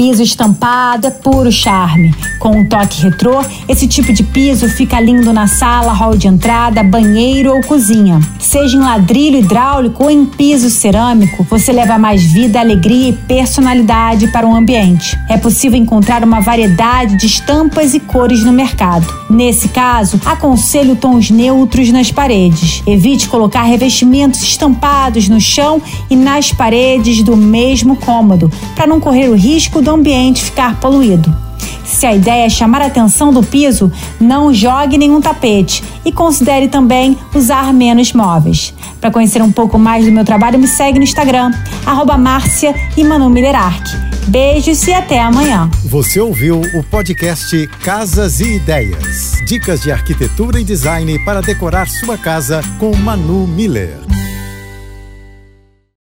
Piso estampado é puro charme. Com um toque retrô, esse tipo de piso fica lindo na sala, hall de entrada, banheiro ou cozinha. Seja em ladrilho hidráulico ou em piso cerâmico, você leva mais vida, alegria e personalidade para o ambiente. É possível encontrar uma variedade de estampas e cores no mercado. Nesse caso, aconselho tons neutros nas paredes. Evite colocar revestimentos estampados no chão e nas paredes do mesmo cômodo, para não correr o risco ambiente ficar poluído. Se a ideia é chamar a atenção do piso, não jogue nenhum tapete e considere também usar menos móveis. Para conhecer um pouco mais do meu trabalho, me segue no Instagram, arroba Márcia e Manu Beijos e até amanhã. Você ouviu o podcast Casas e Ideias. Dicas de arquitetura e design para decorar sua casa com Manu Miller.